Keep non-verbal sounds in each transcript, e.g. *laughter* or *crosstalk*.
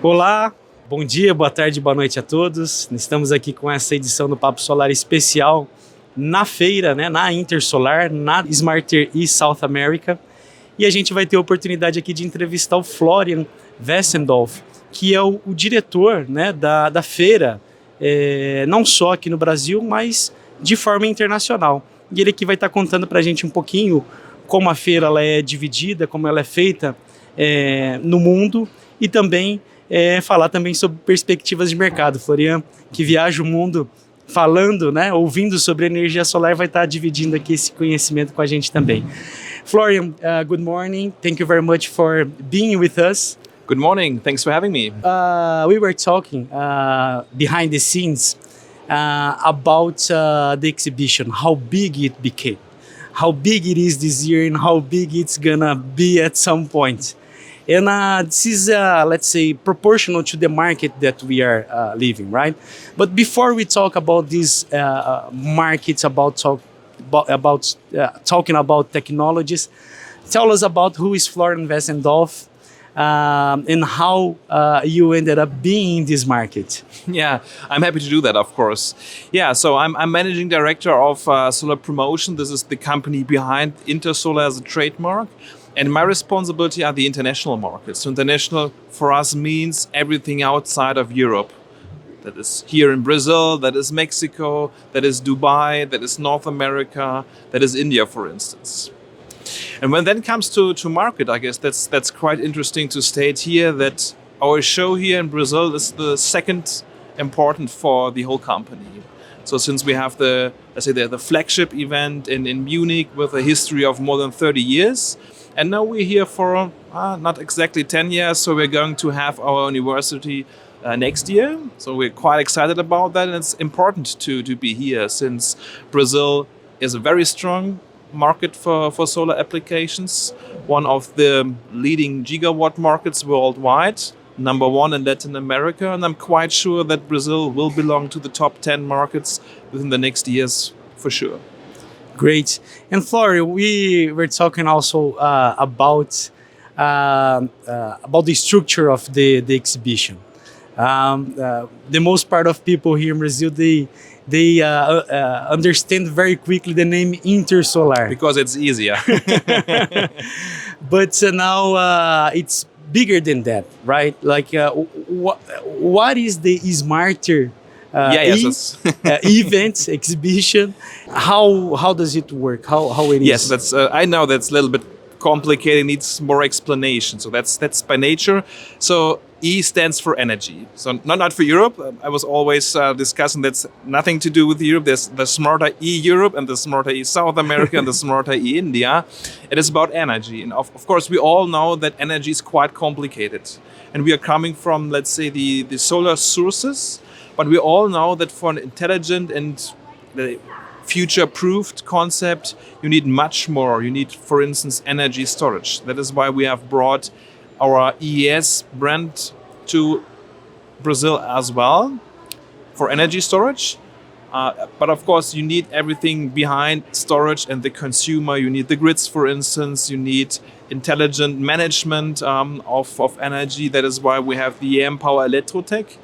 Olá, bom dia, boa tarde, boa noite a todos. Estamos aqui com essa edição do Papo Solar especial na feira, né, na Intersolar, na Smarter e South America. E a gente vai ter a oportunidade aqui de entrevistar o Florian Wessendorf, que é o, o diretor né, da, da feira, é, não só aqui no Brasil, mas de forma internacional. E ele aqui vai estar contando para a gente um pouquinho como a feira ela é dividida, como ela é feita é, no mundo e também é, falar também sobre perspectivas de mercado. Florian, que viaja o mundo falando, né, ouvindo sobre energia solar, vai estar dividindo aqui esse conhecimento com a gente também. Florian, uh, good morning. Thank you very much for being with us. Good morning. Thanks for having me. Uh, we were talking uh, behind the scenes uh, about uh, the exhibition, how big it became, how big it is this year, and how big it's gonna be at some point. And uh, this is, uh, let's say, proportional to the market that we are uh, living, right? But before we talk about these uh, uh, markets, about talk about, about uh, talking about technologies, tell us about who is Florian Wessendorf um, and how uh, you ended up being in this market. Yeah, I'm happy to do that, of course. Yeah, so I'm, I'm managing director of uh, Solar Promotion. This is the company behind Intersolar as a trademark. And my responsibility are the international markets. So international for us means everything outside of Europe. That is here in Brazil, that is Mexico, that is Dubai, that is North America, that is India, for instance. And when then comes to, to market, I guess that's that's quite interesting to state here that our show here in Brazil is the second important for the whole company. So since we have the let's say the, the flagship event in, in Munich with a history of more than 30 years, and now we're here for uh, not exactly 10 years, so we're going to have our university uh, next year. So we're quite excited about that, and it's important to, to be here since Brazil is a very strong market for, for solar applications, one of the leading gigawatt markets worldwide, number one in Latin America, and I'm quite sure that Brazil will belong to the top 10 markets within the next years for sure. Great. And Flori, we were talking also uh, about uh, uh, about the structure of the, the exhibition. Um, uh, the most part of people here in Brazil, they they uh, uh, understand very quickly the name Intersolar. Because it's easier. *laughs* *laughs* but now it's bigger than that, right? Like, wh- what is the smarter uh, yeah, yes, e- *laughs* uh, event exhibition. How how does it work? How how it is? Yes, that's. Uh, I know that's a little bit complicated. Needs more explanation. So that's that's by nature. So E stands for energy. So not not for Europe. I was always uh, discussing that's nothing to do with Europe. There's the smarter E Europe and the smarter E South America and the *laughs* smarter E India. It is about energy, and of, of course we all know that energy is quite complicated. And we are coming from let's say the the solar sources but we all know that for an intelligent and future proofed concept, you need much more. You need, for instance, energy storage. That is why we have brought our EES brand to Brazil as well for energy storage. Uh, but of course, you need everything behind storage and the consumer. You need the grids, for instance. You need intelligent management um, of, of energy. That is why we have the EM Power Electrotech,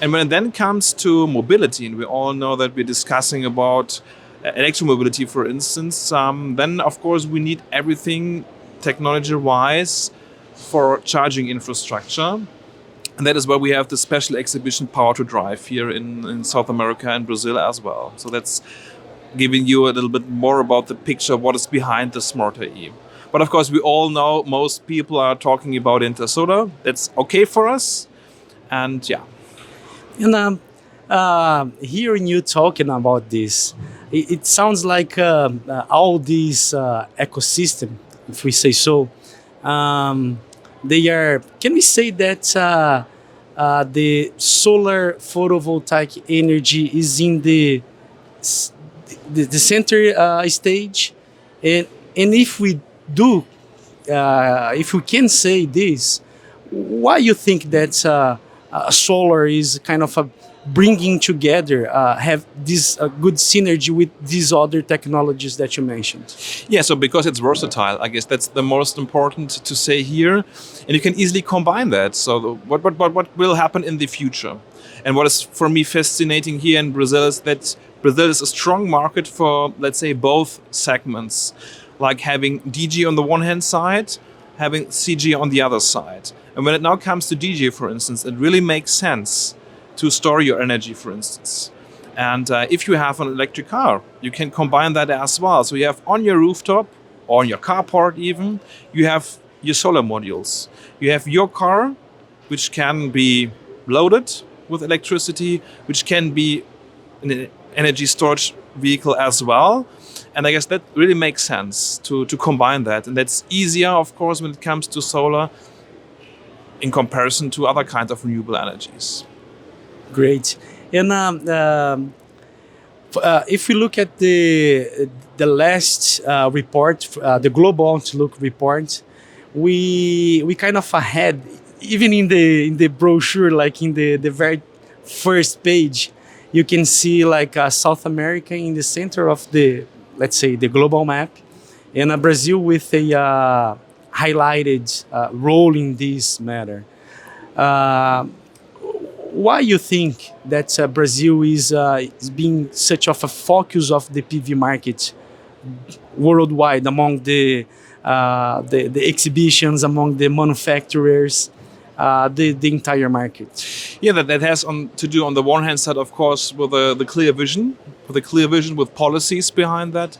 and when it then comes to mobility, and we all know that we're discussing about uh, electromobility, for instance, um, then of course we need everything technology-wise for charging infrastructure. And that is where we have the special exhibition Power to Drive here in, in South America and Brazil as well. So that's giving you a little bit more about the picture what is behind the Smarter E. But of course, we all know most people are talking about Intersolar. That's okay for us. And yeah, and um, uh, hearing you talking about this, it, it sounds like uh, uh, all these uh, ecosystem, if we say so, um, they are. Can we say that uh, uh, the solar photovoltaic energy is in the the, the center stage, and and if we do, if we can say this, why you think that? uh, solar is kind of a bringing together uh, have this uh, good synergy with these other technologies that you mentioned? Yeah, so because it's versatile, I guess that's the most important to say here, and you can easily combine that. So what what what, what will happen in the future? And what is for me fascinating here in Brazil is that Brazil is a strong market for let's say both segments, like having DG on the one hand side, having CG on the other side. And when it now comes to DG, for instance, it really makes sense to store your energy, for instance. And uh, if you have an electric car, you can combine that as well. So you have on your rooftop or on your carport, even, you have your solar modules. You have your car, which can be loaded with electricity, which can be an energy storage vehicle as well. And I guess that really makes sense to, to combine that. And that's easier, of course, when it comes to solar in comparison to other kinds of renewable energies. Great. And um, um, uh, if we look at the the last uh, report, uh, the Global Outlook report, we we kind of ahead, even in the in the brochure, like in the the very first page, you can see like uh, South America in the center of the let's say the global map, and uh, Brazil with a uh, highlighted role in this matter why you think that uh, Brazil is, uh, is being such of a focus of the PV market worldwide among the, uh, the, the exhibitions, among the manufacturers, uh, the, the entire market? Yeah, that, that has on, to do on the one hand side, of course, with the, the clear vision, with a clear vision, with policies behind that,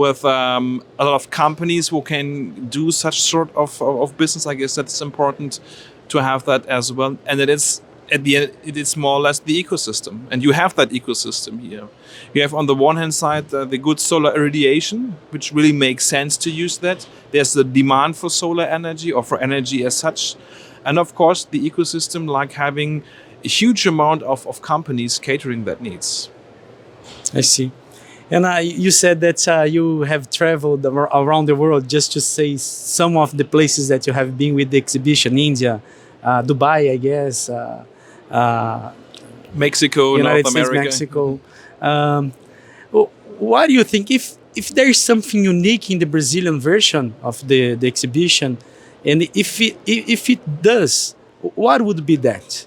with um, a lot of companies who can do such sort of, of business. I guess that's important to have that as well, and it is at the end, it is more or less the ecosystem, and you have that ecosystem here. You have on the one hand side uh, the good solar irradiation, which really makes sense to use that. There's the demand for solar energy or for energy as such, and of course the ecosystem, like having a huge amount of, of companies catering that needs. I see. And uh, you said that uh, you have traveled around the world just to say some of the places that you have been with the exhibition India, uh, Dubai, I guess, uh, uh, Mexico, United North States, America. Mexico. Um, what do you think if if there is something unique in the Brazilian version of the, the exhibition, and if it if it does, what would be that?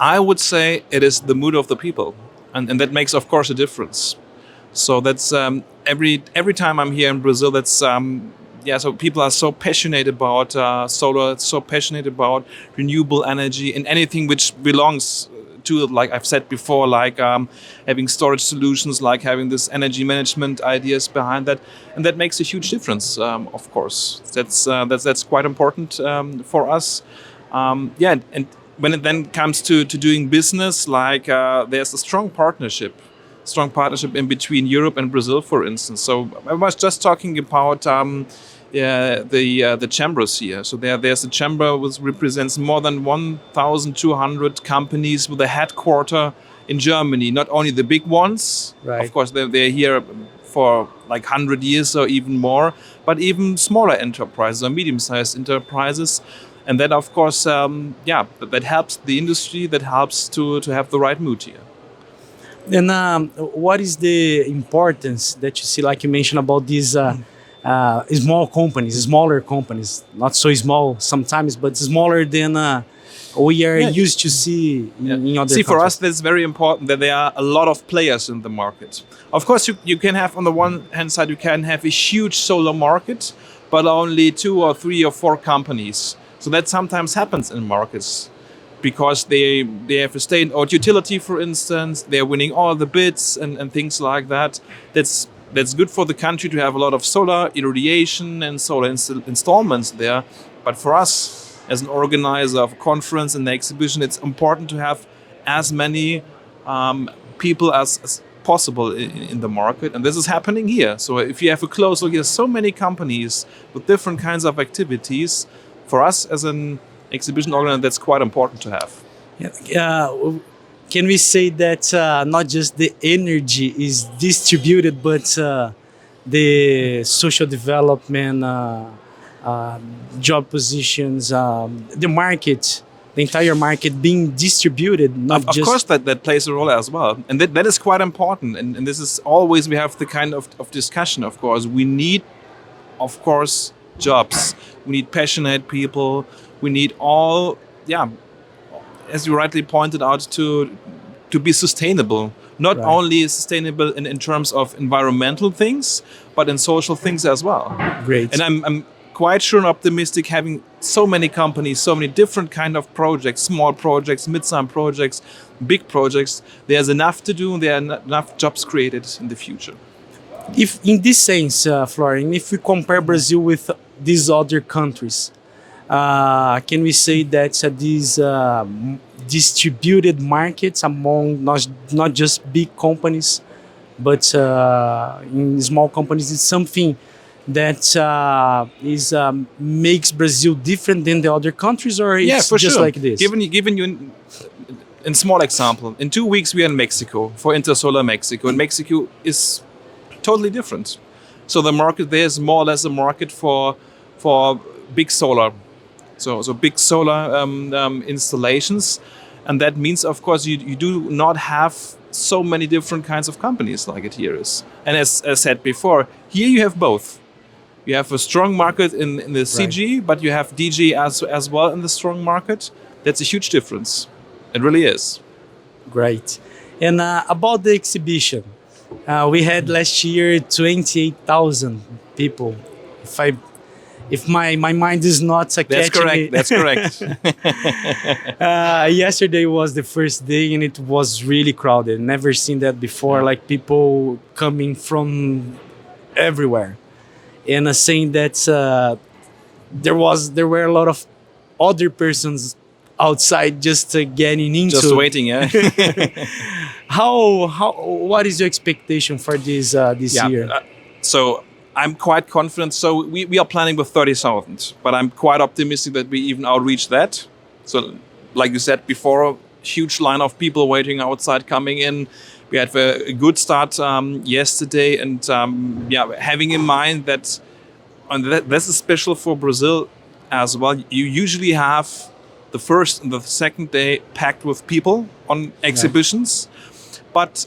I would say it is the mood of the people, and, and that makes, of course, a difference. So that's um, every every time I'm here in Brazil. That's um, yeah, so people are so passionate about uh, solar, so passionate about renewable energy and anything which belongs to it. Like I've said before, like um, having storage solutions, like having this energy management ideas behind that, and that makes a huge difference. Um, of course, that's uh, that's that's quite important um, for us. Um, yeah, and when it then comes to to doing business, like uh, there's a strong partnership strong partnership in between Europe and Brazil, for instance. So I was just talking about um, yeah, the uh, the chambers here. So there there's a chamber which represents more than 1,200 companies with a headquarter in Germany. Not only the big ones, right. of course, they're, they're here for like 100 years or even more, but even smaller enterprises or medium-sized enterprises. And that, of course, um, yeah, that helps the industry. That helps to to have the right mood here. And um, what is the importance that you see, like you mentioned about these uh, uh, small companies, smaller companies, not so small sometimes, but smaller than uh, we are Yeah. used to see Yeah. in other See, for us, countries. that's very important that there are a lot of players in the market. Of course, you, you can have, on the one hand side, you can have a huge solar market, but only two or three or four companies. So that sometimes happens in markets because they they have a state or utility, for instance, they're winning all the bids and, and things like that. That's that's good for the country to have a lot of solar irradiation and solar inst- installments there. But for us, as an organizer of a conference and the exhibition, it's important to have as many um, people as, as possible in, in the market, and this is happening here. So if you have a close look, there's so many companies with different kinds of activities. For us as an exhibition organizer, that's quite important to have. Yeah, uh, can we say that uh, not just the energy is distributed, but uh, the social development, uh, uh, job positions, um, the market the entire market being distributed, not of, of just course that, that plays a role as well. And that, that is quite important. And, and this is always we have the kind of, of discussion of course. We need of course jobs. We need passionate people we need all yeah as you rightly pointed out to to be sustainable not Right. only sustainable in, in terms of environmental things but in social things as well great. and I'm, I'm quite sure and optimistic having so many companies, so many different kind of projects, small projects, mid-sized projects, big projects. There's enough to do and there are enough jobs created in the future. if in this sense, uh, Florian, if we compare Brazil with these other countries, uh, can we say that uh, these uh, distributed markets among not, not just big companies, but uh, in small companies is something that uh, is um, makes Brazil different than the other countries, or it's yeah, for just sure. like this? Given you, given you in, in small example, in two weeks we are in Mexico for Intersolar Mexico, and Mexico is totally different. So the market there is more or less a market for for big solar, so so big solar um, um, installations, and that means of course you, you do not have so many different kinds of companies like it here is. And as, as said before, here you have both. You have a strong market in, in the CG, but you have DG as as well in the strong market. That's a huge difference. It really is. Great. And uh, about the exhibition, uh, we had last year 28,000 people. If I, if my, my mind is not uh, That's catching correct. me. That's correct. *laughs* uh, yesterday was the first day and it was really crowded. Never seen that before. Like people coming from everywhere, and uh, saying that uh, there was there were a lot of other persons outside just uh, getting into. Just waiting, yeah. *laughs* How how what is your expectation for this uh, this yeah. year? uh, so I'm quite confident. So we, we are planning with 30,000, but I'm quite optimistic that we even outreach that. So, like you said before, huge line of people waiting outside coming in. We had a, good start um, yesterday, and um, yeah, having in mind that, and that this is special for Brazil as well. You usually have the first and the second day packed with people on exhibitions, but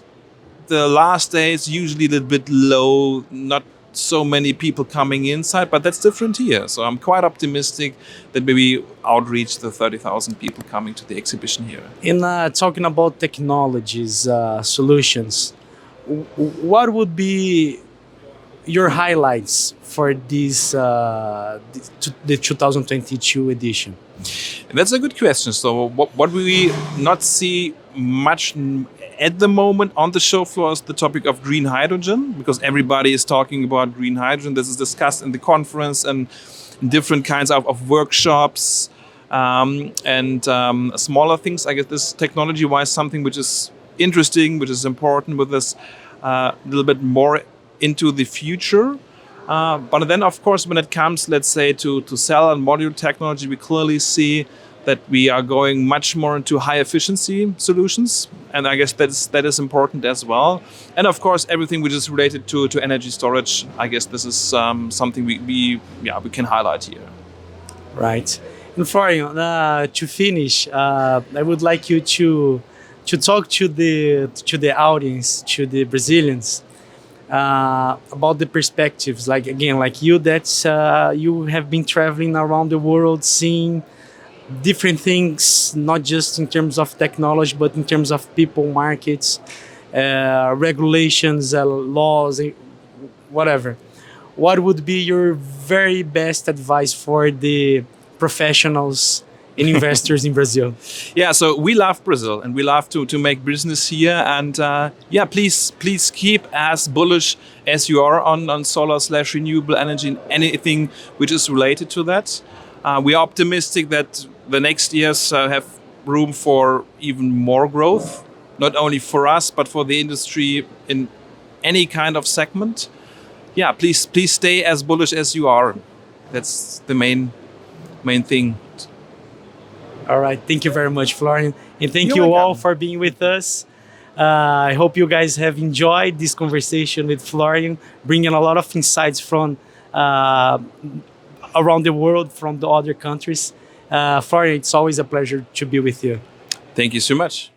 the last day is usually a little bit low, not so many people coming inside, but that's different here. So I'm quite optimistic that maybe outreach the 30,000 people coming to the exhibition here. in uh, talking about technologies uh, solutions what would be your highlights for this uh, the 2022 edition And that's a good question. So what, what we not see much at the moment on the show floor is the topic of green hydrogen because everybody is talking about green hydrogen. This is discussed in the conference and different kinds of, of workshops um, and um, smaller things. I guess this technology-wise something which is interesting, which is important with this uh, a little bit more into the future. Uh, but then, of course, when it comes, let's say, to, to cell and module technology, we clearly see that we are going much more into high efficiency solutions. And I guess that is, that is important as well. And of course, everything which is related to, to energy storage, I guess this is um, something we, we, yeah, we can highlight here. right and Florian, uh, to finish uh, i would like you to to talk to the to the audience to the brazilians uh, about the perspectives like again like you that uh, you have been traveling around the world seeing different things not just in terms of technology but in terms of people markets uh, regulations uh, laws eh, whatever. What would be your very best advice for the professionals and *laughs* investors in brazil? Yeah so we love brazil and we love to, to make business here. And uh, yeah please please keep as bullish as you are on, on solar slash renewable energy and anything which is related to that. Uh, we are optimistic that the next years uh, have room for even more growth not only for us but for the industry in any kind of segment yeah please please stay as bullish as you are that's the main main thing All right. Thank you very much, Florian. And thank You're you all for being with us. Uh, I hope you guys have enjoyed this conversation with Florian, bringing a lot of insights from uh, around the world, from the other countries. Uh, Florian, it's always a pleasure to be with you. Thank you so much.